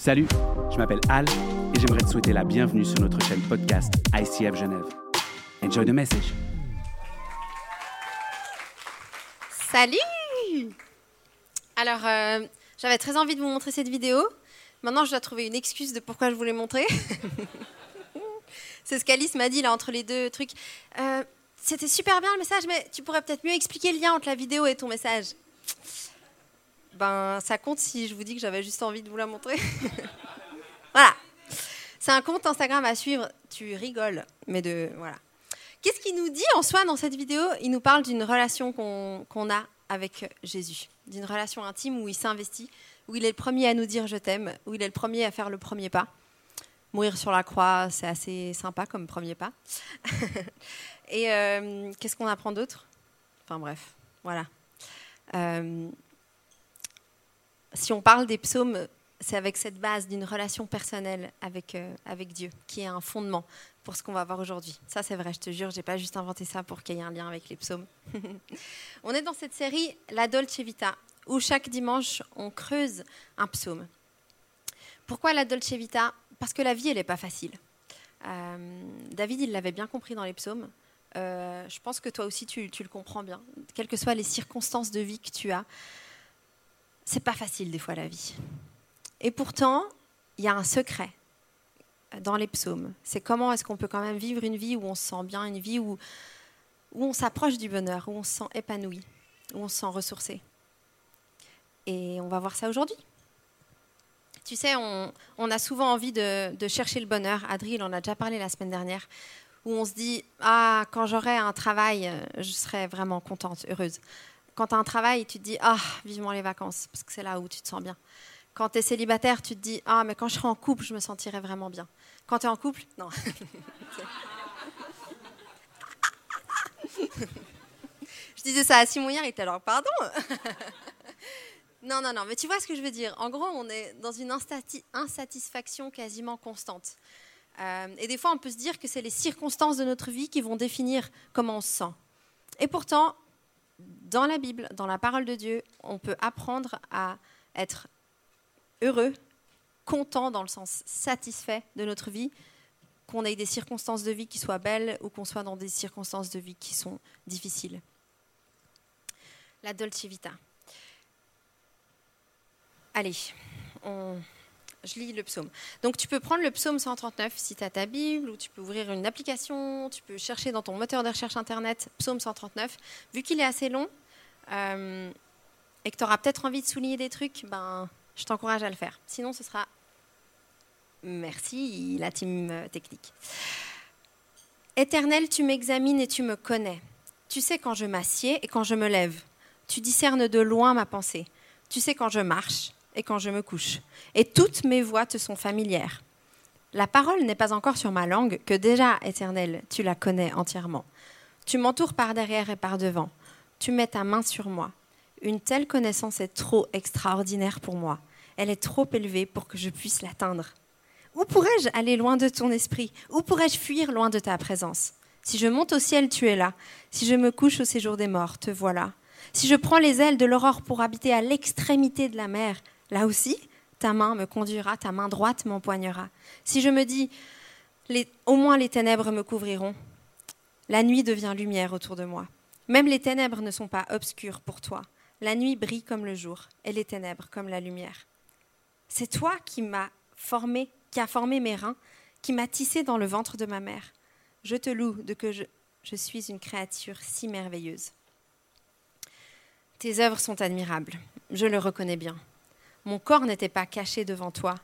Salut, je m'appelle Al et j'aimerais te souhaiter la bienvenue sur notre chaîne podcast ICF Genève. Enjoy the message. Salut Alors, euh, j'avais très envie de vous montrer cette vidéo. Maintenant, je dois trouver une excuse de pourquoi je voulais montrer. C'est ce qu'Alice m'a dit là entre les deux trucs. Euh, C'était super bien le message, mais tu pourrais peut-être mieux expliquer le lien entre la vidéo et ton message. Ben, ça compte si je vous dis que j'avais juste envie de vous la montrer. voilà. C'est un compte Instagram à suivre. Tu rigoles, mais de voilà. Qu'est-ce qu'il nous dit en soi dans cette vidéo? Il nous parle d'une relation qu'on a avec Jésus, d'une relation intime où il s'investit, où il est le premier à nous dire je t'aime, où il est le premier à faire le premier pas. Mourir sur la croix, c'est assez sympa comme premier pas. Et euh, qu'est-ce qu'on apprend d'autre? Enfin bref, voilà. Euh, si on parle des psaumes, c'est avec cette base d'une relation personnelle avec, euh, avec Dieu, qui est un fondement pour ce qu'on va voir aujourd'hui. Ça, c'est vrai, je te jure, j'ai pas juste inventé ça pour qu'il y ait un lien avec les psaumes. on est dans cette série La Dolce Vita, où chaque dimanche, on creuse un psaume. Pourquoi la Dolce Vita? Parce que la vie, elle n'est pas facile. Euh, David, il l'avait bien compris dans les psaumes. Euh, je pense que toi aussi, tu le comprends bien. Quelles que soient les circonstances de vie que tu as, c'est pas facile des fois la vie. Et pourtant, il y a un secret dans les psaumes. C'est comment est-ce qu'on peut quand même vivre une vie où on se sent bien, une vie où, où on s'approche du bonheur, où on se sent épanoui, où on se sent ressourcé. Et on va voir ça aujourd'hui. Tu sais, on, a souvent envie de, de chercher le bonheur. Adri, il en a déjà parlé la semaine dernière, où on se dit Ah, quand j'aurai un travail, je serai vraiment contente, heureuse. Quand tu as un travail, tu te dis Ah, vivement les vacances, parce que c'est là où tu te sens bien. Quand tu es célibataire, tu te dis Ah, mais quand je serai en couple, je me sentirai vraiment bien. Quand tu es en couple, non. je disais ça à Simon hier, il était alors Pardon Non, non, non, mais tu vois ce que je veux dire. En gros, on est dans une insatisfaction quasiment constante. Euh, et des fois, on peut se dire que c'est les circonstances de notre vie qui vont définir comment on se sent. Et pourtant, dans la Bible, dans la parole de Dieu, on peut apprendre à être heureux, content dans le sens satisfait de notre vie, qu'on ait des circonstances de vie qui soient belles ou qu'on soit dans des circonstances de vie qui sont difficiles. La Dolce Vita. Allez, on... je lis le psaume. Donc tu peux prendre le psaume 139 si tu as ta Bible, ou tu peux ouvrir une application, tu peux chercher dans ton moteur de recherche Internet psaume 139. Vu qu'il est assez long euh, et que tu auras peut-être envie de souligner des trucs, ben, je t'encourage à le faire. Sinon, ce sera... Merci, la team technique. Éternel, tu m'examines et tu me connais. Tu sais quand je m'assieds et quand je me lève. Tu discernes de loin ma pensée. Tu sais quand je marche et quand je me couche. Et toutes mes voix te sont familières. La parole n'est pas encore sur ma langue, que déjà, Éternel, tu la connais entièrement. Tu m'entoures par derrière et par devant. Tu mets ta main sur moi. Une telle connaissance est trop extraordinaire pour moi. Elle est trop élevée pour que je puisse l'atteindre. Où pourrais-je aller loin de ton esprit? Où pourrais-je fuir loin de ta présence? Si je monte au ciel, tu es là. Si je me couche au séjour des morts, te voilà. Si je prends les ailes de l'aurore pour habiter à l'extrémité de la mer, Là aussi, ta main me conduira, ta main droite m'empoignera. Si je me dis, au moins les ténèbres me couvriront, la nuit devient lumière autour de moi. Même les ténèbres ne sont pas obscures pour toi. La nuit brille comme le jour et les ténèbres comme la lumière. C'est toi qui m'as formé, qui a formé mes reins, qui m'a tissé dans le ventre de ma mère. Je te loue de que je suis une créature si merveilleuse. Tes œuvres sont admirables, je le reconnais bien. Mon corps n'était pas caché devant toi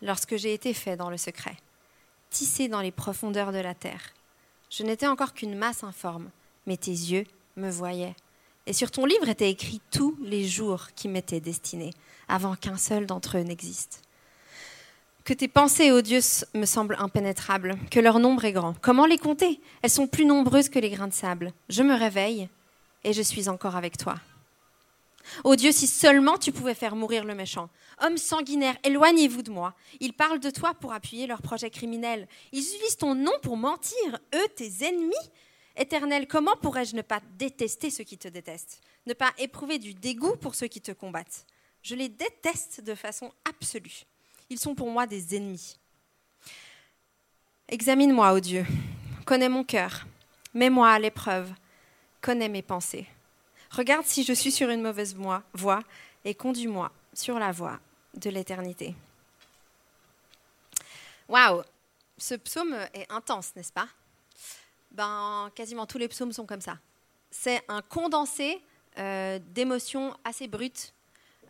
lorsque j'ai été fait dans le secret, tissé dans les profondeurs de la terre. Je n'étais encore qu'une masse informe, mais tes yeux me voyaient. Et sur ton livre étaient écrits tous les jours qui m'étaient destinés, avant qu'un seul d'entre eux n'existe. Que tes pensées odieuses me semblent impénétrables, que leur nombre est grand. Comment les compter? Elles sont plus nombreuses que les grains de sable. Je me réveille et je suis encore avec toi. Oh Dieu, si seulement tu pouvais faire mourir le méchant. Hommes sanguinaires, éloignez-vous de moi. Ils parlent de toi pour appuyer leurs projets criminels. Ils utilisent ton nom pour mentir, eux, tes ennemis. Éternel, comment pourrais-je ne pas détester ceux qui te détestent? Ne pas éprouver du dégoût pour ceux qui te combattent? Je les déteste de façon absolue. Ils sont pour moi des ennemis. Examine-moi, ô Dieu, connais mon cœur, mets-moi à l'épreuve, connais mes pensées. Regarde si je suis sur une mauvaise voie et conduis-moi sur la voie de l'éternité. Waouh, ce psaume est intense, n'est-ce pas? Ben, quasiment tous les psaumes sont comme ça. C'est un condensé euh, d'émotions assez brutes.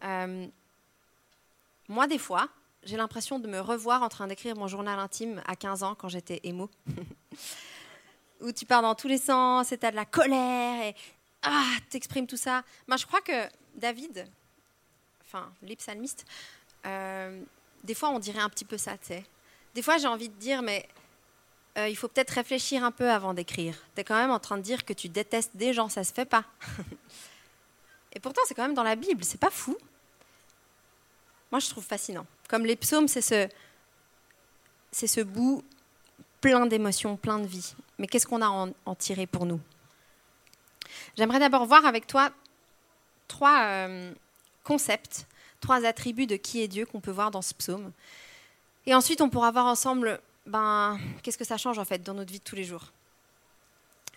Euh, moi, des fois, j'ai l'impression de me revoir en train d'écrire mon journal intime à 15 ans quand j'étais émo. Où tu pars dans tous les sens et tu as de la colère ah, t'exprimes tout ça. Moi, je crois que David, enfin, les psalmistes, euh, des fois, on dirait un petit peu ça, tu sais. Des fois, j'ai envie de dire, mais euh, il faut peut-être réfléchir un peu avant d'écrire. Tu es quand même en train de dire que tu détestes des gens, ça se fait pas. Et pourtant, c'est quand même dans la Bible, c'est pas fou. Moi, je trouve fascinant. Comme les psaumes, c'est ce, c'est ce bout plein d'émotions, plein de vie. Mais qu'est-ce qu'on a en, en tiré pour nous? J'aimerais d'abord voir avec toi trois euh, concepts, trois attributs de qui est Dieu qu'on peut voir dans ce psaume. Et ensuite, on pourra voir ensemble ben, qu'est-ce que ça change en fait dans notre vie de tous les jours.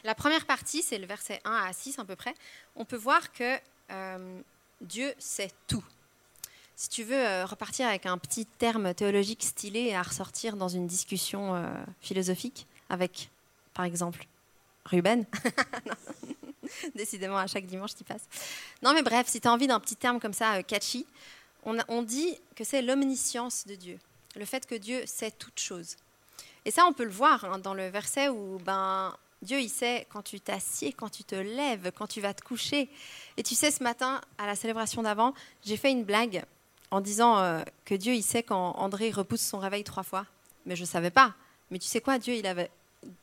La première partie, c'est le verset 1 à 6 à peu près. On peut voir que euh, Dieu sait tout. Si tu veux euh, repartir avec un petit terme théologique stylé à ressortir dans une discussion philosophique avec, par exemple, Ruben. Décidément, à chaque dimanche, tu passes. Non, mais bref, si tu as envie d'un petit terme comme ça, catchy, on, on dit que c'est l'omniscience de Dieu, le fait que Dieu sait toutes choses. Et ça, on peut le voir hein, dans le verset où ben, Dieu, il sait quand tu t'assieds, quand tu te lèves, quand tu vas te coucher. Et tu sais, ce matin, à la célébration d'avant, j'ai fait une blague en disant euh, que Dieu, il sait quand André repousse son réveil trois fois. Mais je ne savais pas. Mais tu sais quoi, Dieu, il avait...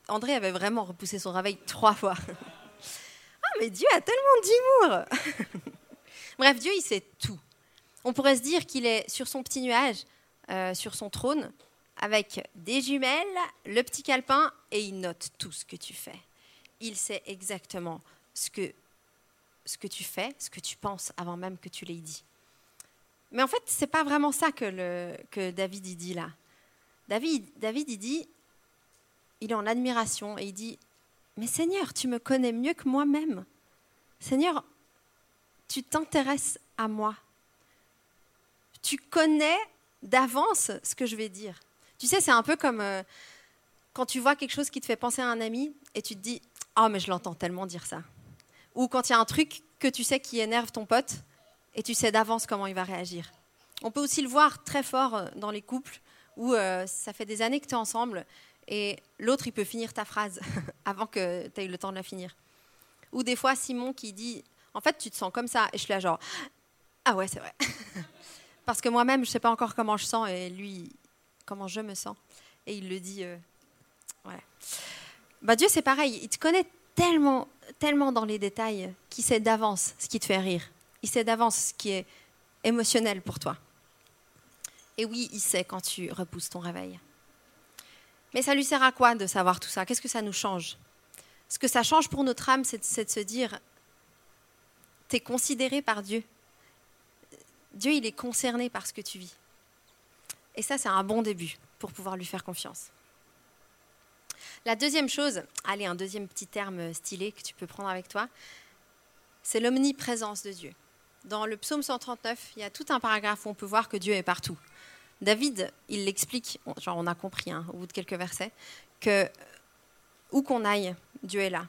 André avait vraiment repoussé son réveil trois fois. mais Dieu a tellement d'humour Bref, Dieu, il sait tout. On pourrait se dire qu'il est sur son petit nuage, euh, sur son trône, avec des jumelles, le petit calepin, et il note tout ce que tu fais. Il sait exactement ce que, ce que tu fais, ce que tu penses avant même que tu l'aies dit. Mais en fait, ce n'est pas vraiment ça que, que David il dit là. David, David, dit, il est en admiration et il dit, mais Seigneur, tu me connais mieux que moi-même. Seigneur, tu t'intéresses à moi. Tu connais d'avance ce que je vais dire. Tu sais, c'est un peu comme euh, quand tu vois quelque chose qui te fait penser à un ami et tu te dis oh, mais je l'entends tellement dire ça. Ou quand il y a un truc que tu sais qui énerve ton pote et tu sais d'avance comment il va réagir. On peut aussi le voir très fort euh, dans les couples où euh, ça fait des années que tu es ensemble et l'autre, il peut finir ta phrase avant que tu aies le temps de la finir. Ou des fois, Simon qui dit En fait, tu te sens comme ça. Et je suis là, genre Ah ouais, c'est vrai. Parce que moi-même, je ne sais pas encore comment je sens et lui, comment je me sens. Et il le dit. Euh, voilà. Bah, Dieu, c'est pareil. Il te connaît tellement, tellement dans les détails qu'il sait d'avance ce qui te fait rire. Il sait d'avance ce qui est émotionnel pour toi. Et oui, il sait quand tu repousses ton réveil. Mais ça lui sert à quoi de savoir tout ça? Qu'est-ce que ça nous change? Ce que ça change pour notre âme, c'est de, se dire, tu es considéré par Dieu. Dieu, il est concerné par ce que tu vis. Et ça, c'est un bon début pour pouvoir lui faire confiance. La deuxième chose, allez, un deuxième petit terme stylé que tu peux prendre avec toi, c'est l'omniprésence de Dieu. Dans le psaume 139, il y a tout un paragraphe où on peut voir que Dieu est partout. David, il l'explique, genre on a compris hein, au bout de quelques versets, que où qu'on aille, Dieu est là.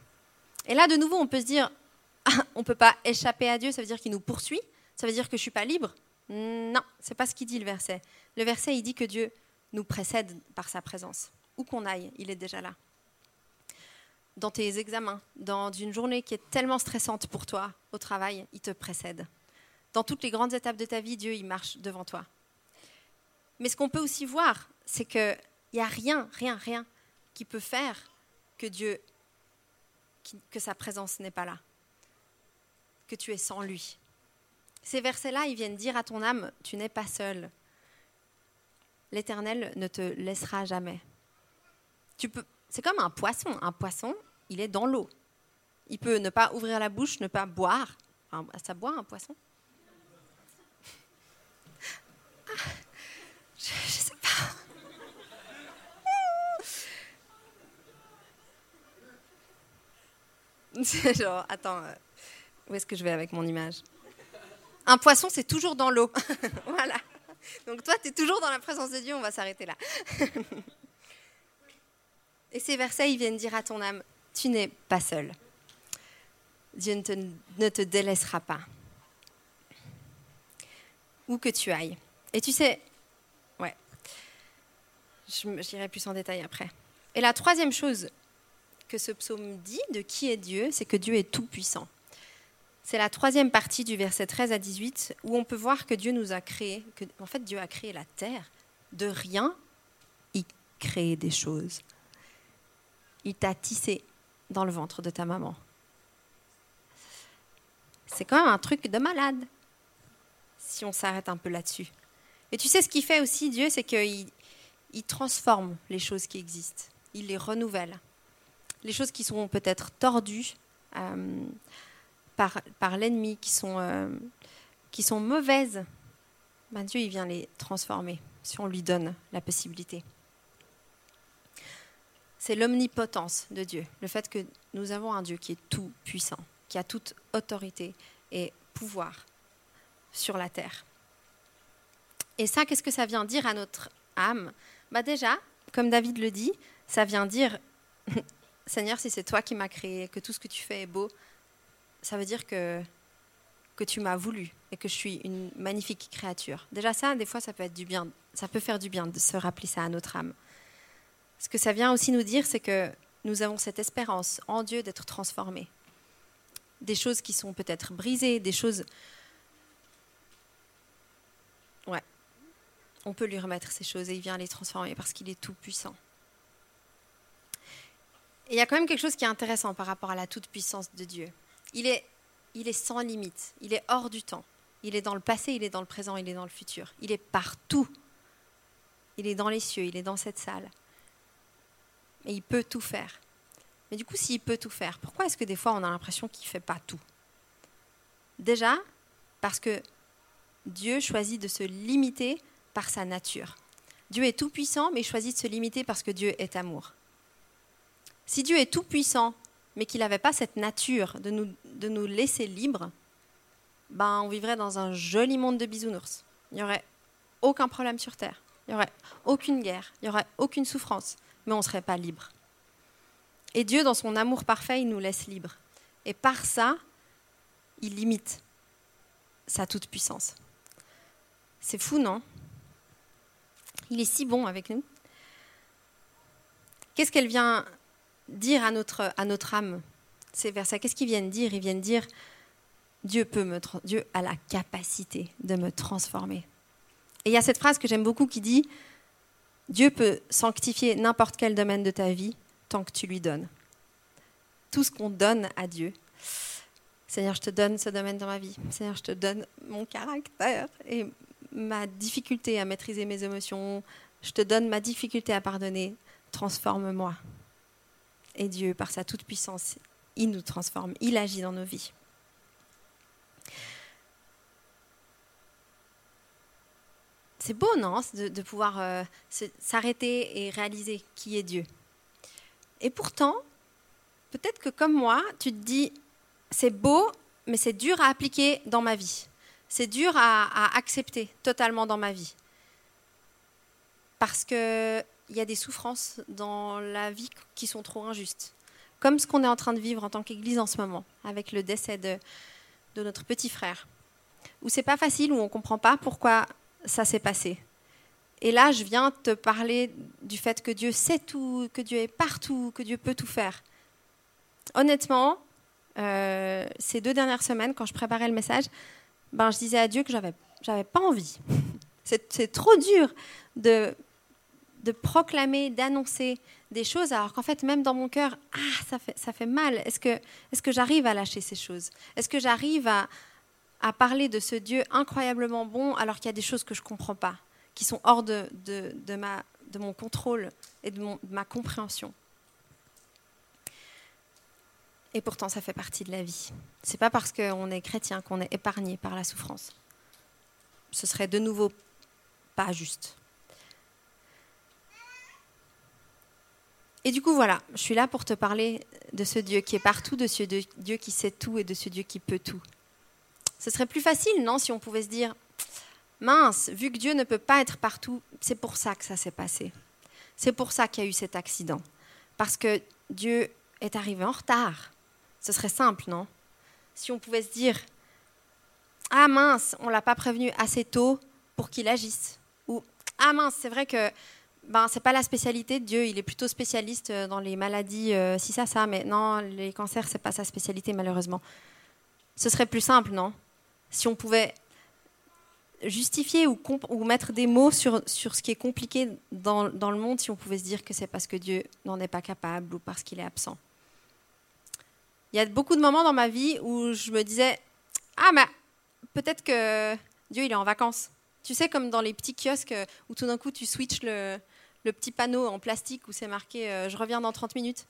Et là, de nouveau, on peut se dire, on ne peut pas échapper à Dieu, ça veut dire qu'il nous poursuit, ça veut dire que je ne suis pas libre? Non, c'est pas ce qu'il dit le verset. Le verset, il dit que Dieu nous précède par sa présence. Où qu'on aille, il est déjà là. Dans tes examens, dans une journée qui est tellement stressante pour toi au travail, il te précède. Dans toutes les grandes étapes de ta vie, Dieu, il marche devant toi. Mais ce qu'on peut aussi voir, c'est qu'il n'y a rien, rien, rien qui peut faire que Dieu, que sa présence n'est pas là, que tu es sans lui. Ces versets-là, ils viennent dire à ton âme, tu n'es pas seul. L'Éternel ne te laissera jamais. Tu peux, c'est comme un poisson. Un poisson, il est dans l'eau. Il peut ne pas ouvrir la bouche, ne pas boire. ça boit un poisson C'est genre, attends, euh, où est-ce que je vais avec mon image? Un poisson, c'est toujours dans l'eau. voilà. Donc toi, tu es toujours dans la présence de Dieu, on va s'arrêter là. Et ces versets, ils viennent dire à ton âme, tu n'es pas seul. Dieu ne te, ne te délaissera pas. Où que tu ailles. Et tu sais, ouais, j'irai plus en détail après. Et la troisième chose que ce psaume dit de qui est Dieu, c'est que Dieu est tout-puissant. C'est la troisième partie du verset 13 à 18 où on peut voir que Dieu nous a créé, que en fait Dieu a créé la terre. De rien, il crée des choses. Il t'a tissé dans le ventre de ta maman. C'est quand même un truc de malade, si on s'arrête un peu là-dessus. Et tu sais ce qu'il fait aussi, Dieu, c'est qu'il il transforme les choses qui existent. Il les renouvelle. Les choses qui sont peut-être tordues, euh, par, l'ennemi, qui, sont euh, mauvaises, ben Dieu il vient les transformer si on lui donne la possibilité. C'est l'omnipotence de Dieu, le fait que nous avons un Dieu qui est tout puissant, qui a toute autorité et pouvoir sur la terre. Et ça, qu'est-ce que ça vient dire à notre âme? Bah Déjà, comme David le dit, ça vient dire, Seigneur, si c'est toi qui m'as créé, que tout ce que tu fais est beau, ça veut dire que, que tu m'as voulu et que je suis une magnifique créature. Déjà ça, des fois, ça peut être du bien, ça peut faire du bien de se rappeler ça à notre âme. Ce que ça vient aussi nous dire, c'est que nous avons cette espérance en Dieu d'être transformés. Des choses qui sont peut-être brisées, des choses... Ouais. On peut lui remettre ces choses et il vient les transformer parce qu'il est tout puissant. Et il y a quand même quelque chose qui est intéressant par rapport à la toute puissance de Dieu. Il est, il est sans limite, il est hors du temps. Il est dans le passé, il est dans le présent, il est dans le futur. Il est partout. Il est dans les cieux, il est dans cette salle. Et il peut tout faire. Mais du coup, s'il peut tout faire, pourquoi est-ce que des fois on a l'impression qu'il ne fait pas tout? Déjà, parce que Dieu choisit de se limiter par sa nature. Dieu est tout puissant, mais il choisit de se limiter parce que Dieu est amour. Si Dieu est tout puissant, mais qu'il n'avait pas cette nature de nous, de nous laisser libres, ben, on vivrait dans un joli monde de bisounours. Il n'y aurait aucun problème sur Terre. Il n'y aurait aucune guerre. Il n'y aurait aucune souffrance. Mais on ne serait pas libre. Et Dieu, dans son amour parfait, il nous laisse libres. Et par ça, il limite sa toute-puissance. C'est fou, non? Il est si bon avec nous. Qu'est-ce qu'elle vient dire à notre, à notre âme ces versets. Qu'est-ce qu'ils viennent dire? Ils viennent dire Dieu, peut me, Dieu a la capacité de me transformer. Et il y a cette phrase que j'aime beaucoup qui dit Dieu peut sanctifier n'importe quel domaine de ta vie tant que tu lui donnes. Tout ce qu'on donne à Dieu. Seigneur, je te donne ce domaine dans ma vie. Seigneur, je te donne mon caractère et ma difficulté à maîtriser mes émotions. Je te donne ma difficulté à pardonner. Transforme-moi. Et Dieu, par sa toute-puissance, il nous transforme, il agit dans nos vies. C'est beau, non, de, pouvoir euh, s'arrêter et réaliser qui est Dieu. Et pourtant, peut-être que comme moi, tu te dis, c'est beau, mais c'est dur à appliquer dans ma vie. C'est dur à, à accepter totalement dans ma vie. Parce que il y a des souffrances dans la vie qui sont trop injustes. Comme ce qu'on est en train de vivre en tant qu'Église en ce moment, avec le décès de, notre petit frère. Où c'est pas facile, où on comprend pas pourquoi ça s'est passé. Et là, je viens te parler du fait que Dieu sait tout, que Dieu est partout, que Dieu peut tout faire. Honnêtement, euh, ces deux dernières semaines, quand je préparais le message, ben, je disais à Dieu que j'avais, j'avais pas envie. c'est trop dur de de proclamer, d'annoncer des choses, alors qu'en fait, même dans mon cœur, ah, ça fait, ça fait mal. Est-ce que, est que j'arrive à lâcher ces choses? Est-ce que j'arrive à, à, parler de ce Dieu incroyablement bon alors qu'il y a des choses que je ne comprends pas, qui sont hors de, de, ma, de mon contrôle et de, mon, de ma compréhension? Et pourtant, ça fait partie de la vie. C'est pas parce qu'on est chrétien qu'on est épargné par la souffrance. Ce serait de nouveau pas juste. Et du coup, voilà, je suis là pour te parler de ce Dieu qui est partout, de ce Dieu qui sait tout et de ce Dieu qui peut tout. Ce serait plus facile, non, si on pouvait se dire, mince, vu que Dieu ne peut pas être partout, c'est pour ça que ça s'est passé. C'est pour ça qu'il y a eu cet accident. Parce que Dieu est arrivé en retard. Ce serait simple, non? Si on pouvait se dire, ah mince, on ne l'a pas prévenu assez tôt pour qu'il agisse. Ou, ah mince, c'est vrai que ben, c'est pas la spécialité de Dieu. Il est plutôt spécialiste euh, dans les maladies, euh, si ça, ça. Mais non, les cancers, c'est pas sa spécialité, malheureusement. Ce serait plus simple, non? Si on pouvait justifier ou, mettre des mots sur, sur ce qui est compliqué dans, dans, le monde, si on pouvait se dire que c'est parce que Dieu n'en est pas capable ou parce qu'il est absent. Il y a beaucoup de moments dans ma vie où je me disais Ah, mais peut-être que Dieu, il est en vacances. Tu sais, comme dans les petits kiosques où tout d'un coup tu switches le, le petit panneau en plastique où c'est marqué euh, Je reviens dans 30 minutes.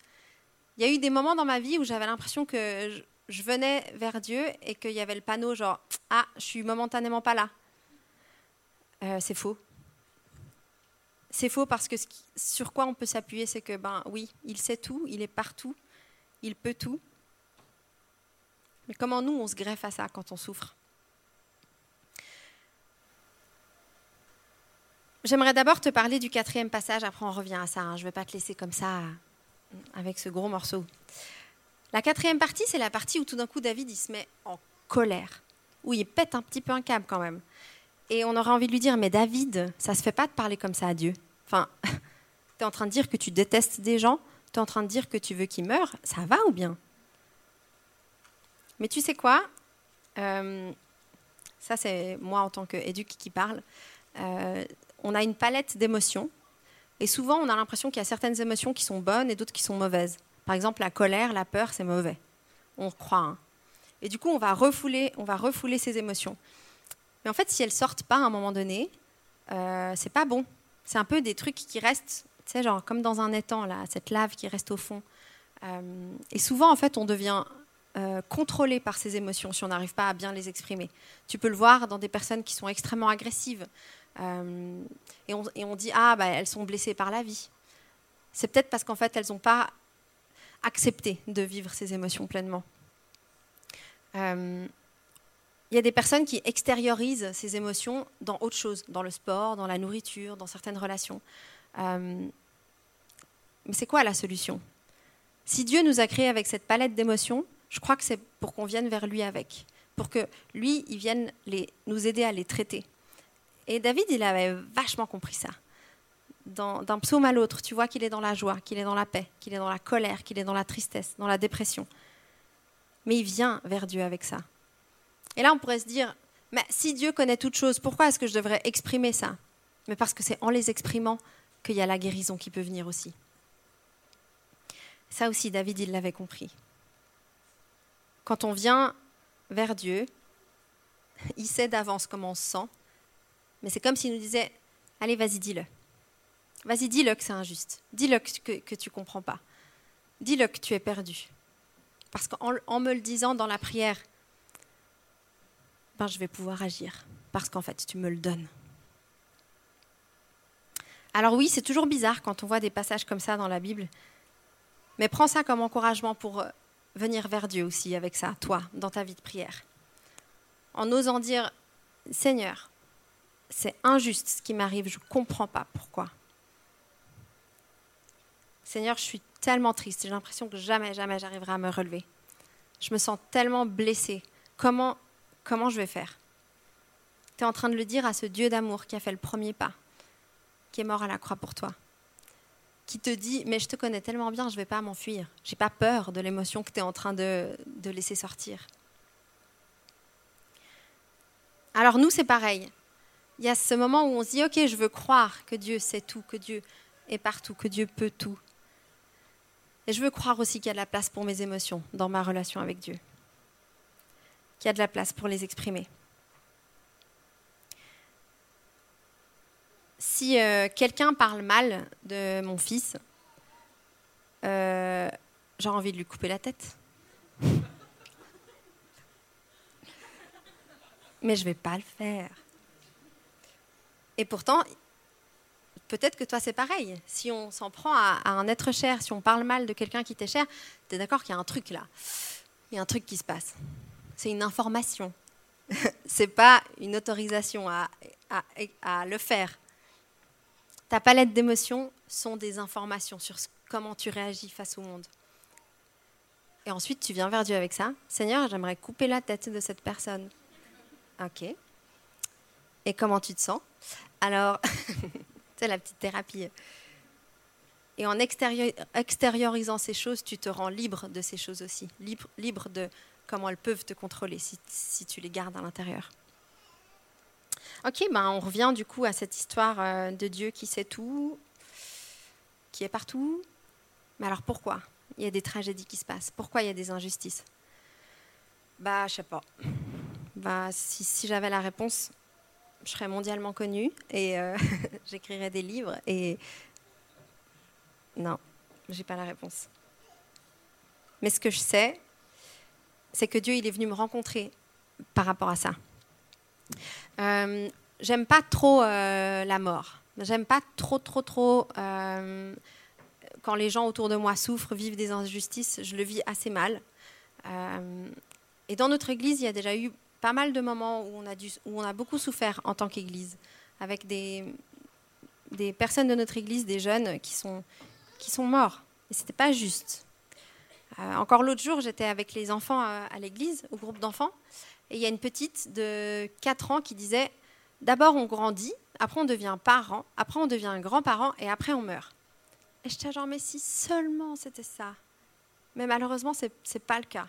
Il y a eu des moments dans ma vie où j'avais l'impression que je, venais vers Dieu et qu'il y avait le panneau genre Ah, je suis momentanément pas là. Euh, c'est faux. C'est faux parce que sur quoi on peut s'appuyer, c'est que, ben oui, il sait tout, il est partout, il peut tout. Mais comment nous, on se greffe à ça quand on souffre? J'aimerais d'abord te parler du quatrième passage, après on revient à ça. Hein. Je ne vais pas te laisser comme ça avec ce gros morceau. La quatrième partie, c'est la partie où tout d'un coup David il se met en colère, où il pète un petit peu un câble quand même. Et on aurait envie de lui dire, mais David, ça se fait pas de parler comme ça à Dieu. Enfin, tu es en train de dire que tu détestes des gens, tu es en train de dire que tu veux qu'ils meurent, ça va ou bien? Mais tu sais quoi euh, Ça c'est moi en tant qu'éduc qui parle. Euh, on a une palette d'émotions. Et souvent, on a l'impression qu'il y a certaines émotions qui sont bonnes et d'autres qui sont mauvaises. Par exemple, la colère, la peur, c'est mauvais. On croit. Hein. Et du coup, on va, refouler, on va refouler ces émotions. Mais en fait, si elles sortent pas à un moment donné, euh, c'est pas bon. C'est un peu des trucs qui restent, tu sais, genre comme dans un étang, là, cette lave qui reste au fond. Euh, et souvent, en fait, on devient euh, contrôlé par ces émotions si on n'arrive pas à bien les exprimer. Tu peux le voir dans des personnes qui sont extrêmement agressives, euh, et, on, dit ah bah, elles sont blessées par la vie. C'est peut-être parce qu'en fait elles n'ont pas accepté de vivre ces émotions pleinement. Euh, il y a des personnes qui extériorisent ces émotions dans autre chose, dans le sport, dans la nourriture, dans certaines relations. Euh, mais c'est quoi la solution? Si Dieu nous a créés avec cette palette d'émotions, je crois que c'est pour qu'on vienne vers lui avec, pour que lui, il vienne les, nous aider à les traiter. Et David, il avait vachement compris ça. D'un psaume à l'autre, tu vois qu'il est dans la joie, qu'il est dans la paix, qu'il est dans la colère, qu'il est dans la tristesse, dans la dépression. Mais il vient vers Dieu avec ça. Et là, on pourrait se dire, mais si Dieu connaît toutes choses, pourquoi est-ce que je devrais exprimer ça? Mais parce que c'est en les exprimant qu'il y a la guérison qui peut venir aussi. Ça aussi, David, il l'avait compris. Quand on vient vers Dieu, il sait d'avance comment on se sent, mais c'est comme s'il nous disait Allez, vas-y, dis-le. Vas-y, dis-le que c'est injuste. Dis-le que, que tu ne comprends pas. Dis-le que tu es perdu. Parce qu'en me le disant dans la prière, ben, je vais pouvoir agir. Parce qu'en fait, tu me le donnes. Alors oui, c'est toujours bizarre quand on voit des passages comme ça dans la Bible. Mais prends ça comme encouragement pour euh, venir vers Dieu aussi avec ça, toi, dans ta vie de prière. En osant dire, Seigneur, c'est injuste ce qui m'arrive, je ne comprends pas pourquoi. Seigneur, je suis tellement triste, j'ai l'impression que jamais, jamais j'arriverai à me relever. Je me sens tellement blessée. Comment, comment je vais faire? Tu es en train de le dire à ce Dieu d'amour qui a fait le premier pas, qui est mort à la croix pour toi, qui te dit, mais je te connais tellement bien, je ne vais pas m'enfuir. J'ai pas peur de l'émotion que tu es en train de, de laisser sortir. Alors nous, c'est pareil il y a ce moment où on se dit, OK, je veux croire que Dieu sait tout, que Dieu est partout, que Dieu peut tout. Et je veux croire aussi qu'il y a de la place pour mes émotions dans ma relation avec Dieu, qu'il y a de la place pour les exprimer. Si euh, quelqu'un parle mal de mon fils, euh, j'ai envie de lui couper la tête. Mais je ne vais pas le faire. Et pourtant, peut-être que toi c'est pareil. Si on s'en prend à, un être cher, si on parle mal de quelqu'un qui t'est cher, tu d'accord qu'il y a un truc là. Il y a un truc qui se passe. C'est une information. c'est pas une autorisation à, à, à, le faire. Ta palette d'émotions sont des informations sur comment tu réagis face au monde. Et ensuite, tu viens vers Dieu avec ça. Seigneur, j'aimerais couper la tête de cette personne. Ok. Et comment tu te sens? Alors, c'est la petite thérapie. Et en extériorisant ces choses, tu te rends libre de ces choses aussi. Libre, libre de comment elles peuvent te contrôler si, tu les gardes à l'intérieur. Ok, ben on revient du coup à cette histoire euh, de Dieu qui sait tout, qui est partout. Mais alors pourquoi? Il y a des tragédies qui se passent Pourquoi il y a des injustices? Bah, je sais pas. Bah, si j'avais la réponse, je serais mondialement connue et euh, j'écrirais des livres. Et non, j'ai pas la réponse. Mais ce que je sais, c'est que Dieu, il est venu me rencontrer par rapport à ça. Euh, j'aime pas trop euh, la mort. J'aime pas trop, trop, trop euh, quand les gens autour de moi souffrent, vivent des injustices, je le vis assez mal. Et dans notre Église, il y a déjà eu pas mal de moments où on a, où on a beaucoup souffert en tant qu'Église, avec des, des personnes de notre Église, des jeunes qui sont, qui sont morts. Et ce n'était pas juste. Euh, encore l'autre jour, j'étais avec les enfants à, l'église, au groupe d'enfants, et il y a une petite de 4 ans qui disait D'abord on grandit, après on devient parent, après on devient grand-parent, et après on meurt. Et je genre, mais si seulement c'était ça. Mais malheureusement, ce n'est pas le cas.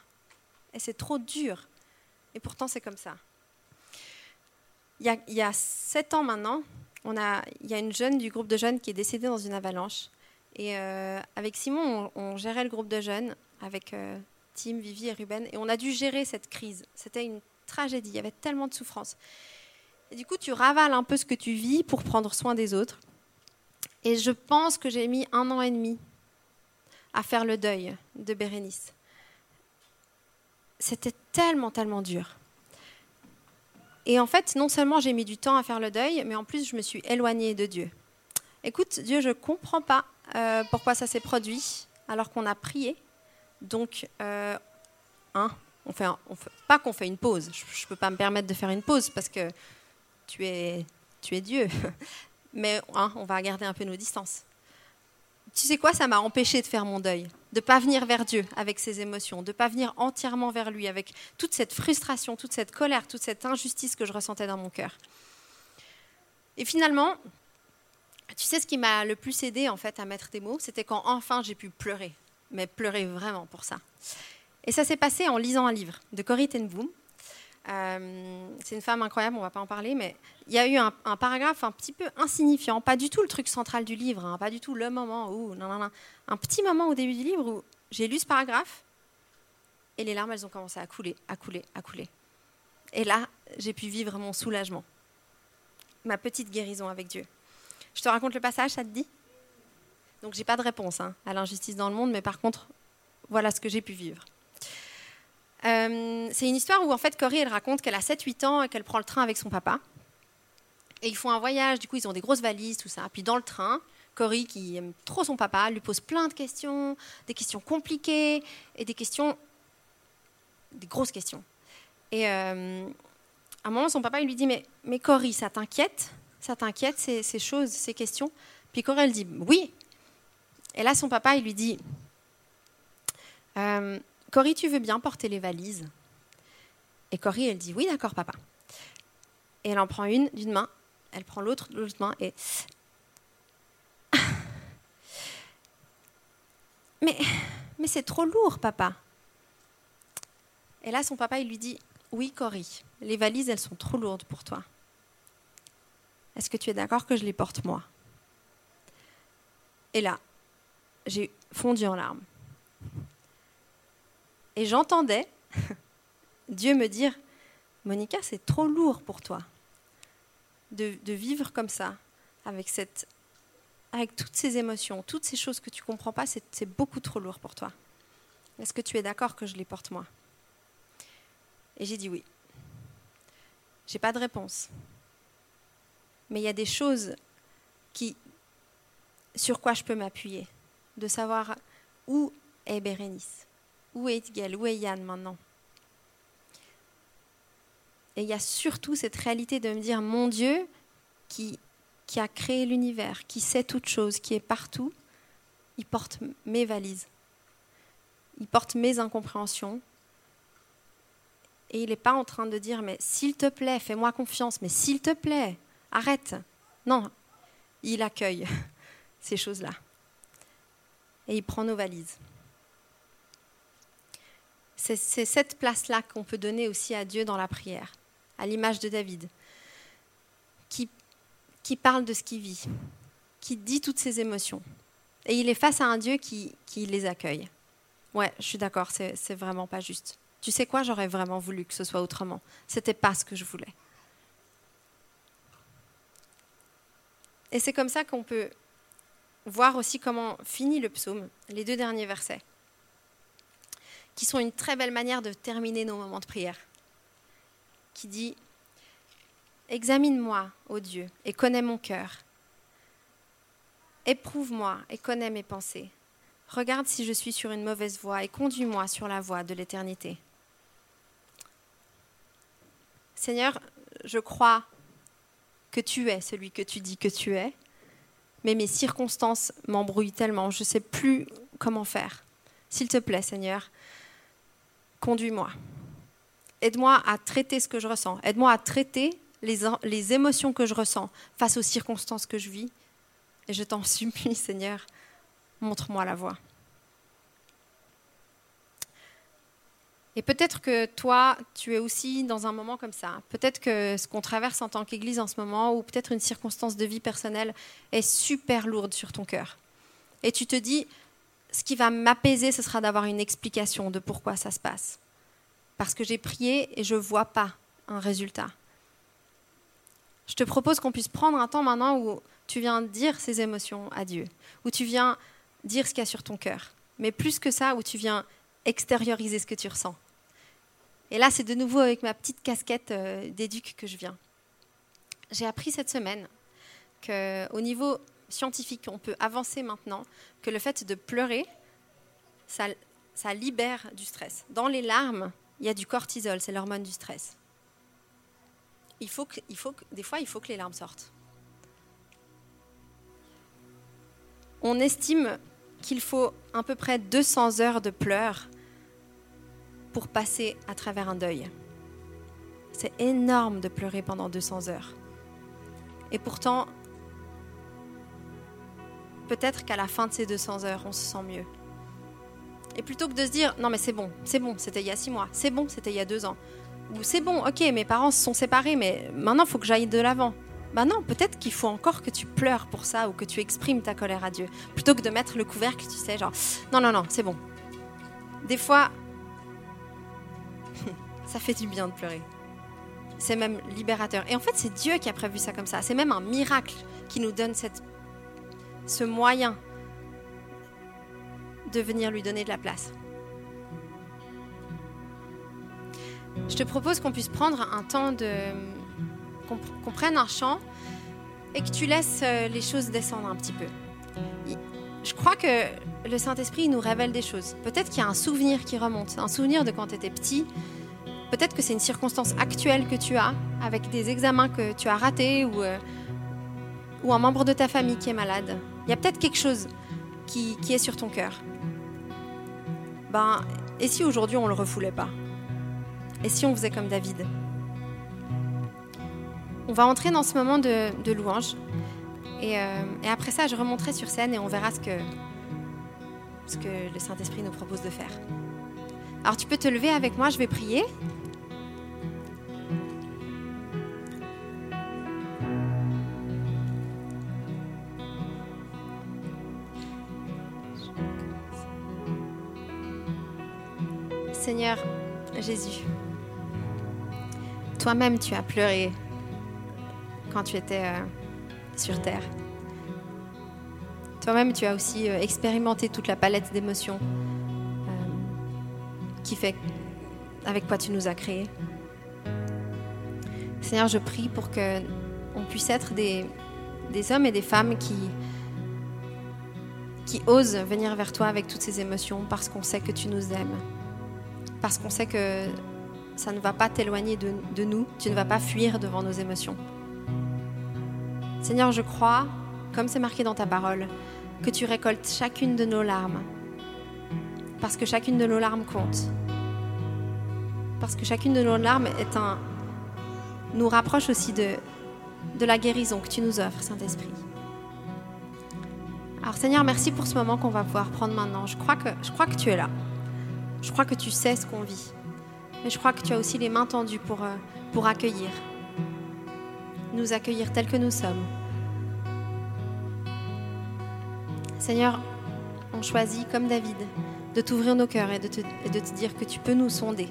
Et c'est trop dur. Et pourtant, c'est comme ça. Il y, a, sept ans maintenant, il y a une jeune du groupe de jeunes qui est décédée dans une avalanche. Et euh, avec Simon, on, on, gérait le groupe de jeunes, avec euh, Tim, Vivi et Ruben. Et on a dû gérer cette crise. C'était une tragédie. Il y avait tellement de souffrance. Et du coup, tu ravales un peu ce que tu vis pour prendre soin des autres. Et je pense que j'ai mis un an et demi à faire le deuil de Bérénice. C'était tellement, tellement dur. Et en fait, non seulement j'ai mis du temps à faire le deuil, mais en plus, je me suis éloignée de Dieu. Écoute, Dieu, je ne comprends pas euh, pourquoi ça s'est produit alors qu'on a prié. Donc, euh, hein, on fait, fait pas qu'on fait une pause. Je ne peux pas me permettre de faire une pause parce que tu es, tu es Dieu mais hein, on va garder un peu nos distances. Tu sais quoi, ça m'a empêché de faire mon deuil, de pas venir vers Dieu avec ses émotions, de pas venir entièrement vers lui avec toute cette frustration, toute cette colère, toute cette injustice que je ressentais dans mon cœur. Et finalement, tu sais ce qui m'a le plus aidé en fait à mettre des mots, c'était quand enfin j'ai pu pleurer, mais pleurer vraiment pour ça. Et ça s'est passé en lisant un livre de Corrie ten Boom, euh, c'est une femme incroyable, on ne va pas en parler, mais il y a eu un, paragraphe un petit peu insignifiant, pas du tout le truc central du livre, hein, pas du tout le moment où, non, non, non, un petit moment au début du livre où j'ai lu ce paragraphe et les larmes, elles ont commencé à couler, à couler, à couler. Et là, j'ai pu vivre mon soulagement, ma petite guérison avec Dieu. Je te raconte le passage, ça te dit? Donc j'ai pas de réponse hein, à l'injustice dans le monde, mais par contre, voilà ce que j'ai pu vivre. Euh, c'est une histoire où en fait Cory elle raconte qu'elle a 7-8 ans et qu'elle prend le train avec son papa. Et ils font un voyage, du coup ils ont des grosses valises, tout ça. Puis dans le train, Cory, qui aime trop son papa, lui pose plein de questions, des questions compliquées et des questions, des grosses questions. Et euh, à un moment, son papa il lui dit Mais, mais ça t'inquiète? Ça t'inquiète ces, choses, ces questions? Puis Cory elle dit Oui. Et là, son papa il lui dit euh, Cory, tu veux bien porter les valises Et Cory, elle dit Oui, d'accord, papa. Et elle en prend une d'une main, elle prend l'autre de l'autre main et. Mais, mais c'est trop lourd, papa. Et là, son papa, il lui dit Oui, Cory, les valises, elles sont trop lourdes pour toi. Est-ce que tu es d'accord que je les porte moi? Et là, j'ai fondu en larmes. Et j'entendais Dieu me dire, Monica, c'est trop lourd pour toi de, vivre comme ça, avec, cette, avec toutes ces émotions, toutes ces choses que tu ne comprends pas, c'est beaucoup trop lourd pour toi. Est-ce que tu es d'accord que je les porte moi? Et j'ai dit oui. J'ai pas de réponse. Mais il y a des choses sur quoi je peux m'appuyer, de savoir où est Bérénice, où est où est Yann maintenant? Et il y a surtout cette réalité de me dire, mon Dieu, qui, qui a créé l'univers, qui sait toute chose, qui est partout, il porte mes valises. Il porte mes incompréhensions. Et il n'est pas en train de dire, mais s'il te plaît, fais-moi confiance, mais s'il te plaît, arrête. Non, il accueille ces choses-là. Et il prend nos valises. C'est cette place-là qu'on peut donner aussi à Dieu dans la prière, à l'image de David, qui, parle de ce qu'il vit, qui dit toutes ses émotions. Et il est face à un Dieu qui, qui les accueille. Ouais, je suis d'accord, c'est vraiment pas juste. Tu sais quoi, j'aurais vraiment voulu que ce soit autrement. C'était pas ce que je voulais. Et c'est comme ça qu'on peut voir aussi comment finit le psaume, les deux derniers versets, qui sont une très belle manière de terminer nos moments de prière, qui dit Examine-moi, ô Dieu, et connais mon cœur. Éprouve-moi et connais mes pensées. Regarde si je suis sur une mauvaise voie et conduis-moi sur la voie de l'éternité. Seigneur, je crois que tu es celui que tu dis que tu es, mais mes circonstances m'embrouillent tellement, je ne sais plus comment faire. S'il te plaît, Seigneur, conduis-moi. Aide-moi à traiter ce que je ressens. Aide-moi à traiter les, les, émotions que je ressens face aux circonstances que je vis. Et je t'en supplie, Seigneur, montre-moi la voie. Et peut-être que toi, tu es aussi dans un moment comme ça. Peut-être que ce qu'on traverse en tant qu'Église en ce moment, ou peut-être une circonstance de vie personnelle, est super lourde sur ton cœur. Et tu te dis, ce qui va m'apaiser, ce sera d'avoir une explication de pourquoi ça se passe. Parce que j'ai prié et je ne vois pas un résultat. Je te propose qu'on puisse prendre un temps maintenant où tu viens dire ces émotions à Dieu, où tu viens dire ce qu'il y a sur ton cœur. Mais plus que ça, où tu viens extérioriser ce que tu ressens. Et là, c'est de nouveau avec ma petite casquette euh, d'éduc que je viens. J'ai appris cette semaine qu'au niveau scientifique, on peut avancer maintenant, que le fait de pleurer, ça, libère du stress. Dans les larmes, il y a du cortisol, c'est l'hormone du stress. Des fois, il faut que les larmes sortent. On estime qu'il faut à peu près 200 heures de pleurs pour passer à travers un deuil. C'est énorme de pleurer pendant 200 heures. Et pourtant, peut-être qu'à la fin de ces 200 heures, on se sent mieux. Et plutôt que de se dire, non mais c'est bon, c'est bon, c'était il y a six mois, c'est bon, c'était il y a deux ans, ou c'est bon, ok, mes parents se sont séparés, mais maintenant il faut que j'aille de l'avant. Ben non, peut-être qu'il faut encore que tu pleures pour ça ou que tu exprimes ta colère à Dieu, plutôt que de mettre le couvercle, tu sais, genre, non, non, non, c'est bon. Des fois, ça fait du bien de pleurer. C'est même libérateur. Et en fait, c'est Dieu qui a prévu ça comme ça. C'est même un miracle qui nous donne cette, ce moyen de venir lui donner de la place. Je te propose qu'on puisse prendre un temps de... qu'on prenne un chant et que tu laisses euh, les choses descendre un petit peu. Je crois que le Saint-Esprit nous révèle des choses. Peut-être qu'il y a un souvenir qui remonte, un souvenir de quand tu étais petit, Peut-être que c'est une circonstance actuelle que tu as, avec des examens que tu as ratés ou, euh, ou un membre de ta famille qui est malade. Il y a peut-être quelque chose qui, qui, est sur ton cœur. Ben, et si aujourd'hui on le refoulait pas? Et si on faisait comme David? On va entrer dans ce moment de, de louange. Et, euh, et, après ça, je remonterai sur scène et on verra ce que, ce que le Saint-Esprit nous propose de faire. Alors tu peux te lever avec moi, je vais prier. Seigneur Jésus, toi-même tu as pleuré quand tu étais euh, sur terre. Toi-même tu as aussi euh, expérimenté toute la palette d'émotions qui fait avec quoi tu nous as créés. Seigneur, je prie pour que on puisse être des, hommes et des femmes qui osent venir vers toi avec toutes ces émotions parce qu'on sait que tu nous aimes, parce qu'on sait que ça ne va pas t'éloigner de, nous, tu ne vas pas fuir devant nos émotions. Seigneur, je crois, comme c'est marqué dans ta parole, que tu récoltes chacune de nos larmes, parce que chacune de nos larmes compte, parce que chacune de nos larmes nous rapproche aussi de, de la guérison que tu nous offres, Saint-Esprit. Alors Seigneur, merci pour ce moment qu'on va pouvoir prendre maintenant. Je crois, que, je crois que tu es là. Je crois que tu sais ce qu'on vit. Mais je crois que tu as aussi les mains tendues pour, euh, accueillir. Nous accueillir tels que nous sommes. Seigneur, on choisit, comme David, de t'ouvrir nos cœurs et de, te, et de te dire que tu peux nous sonder.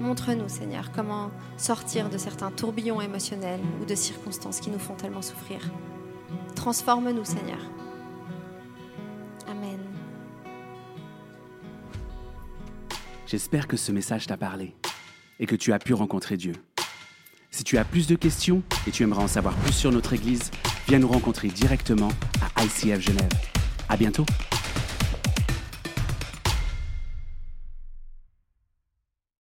Montre-nous, Seigneur, comment sortir de certains tourbillons émotionnels ou de circonstances qui nous font tellement souffrir. Transforme-nous, Seigneur. J'espère que ce message t'a parlé et que tu as pu rencontrer Dieu. Si tu as plus de questions et tu aimerais en savoir plus sur notre Église, viens nous rencontrer directement à ICF Genève. À bientôt!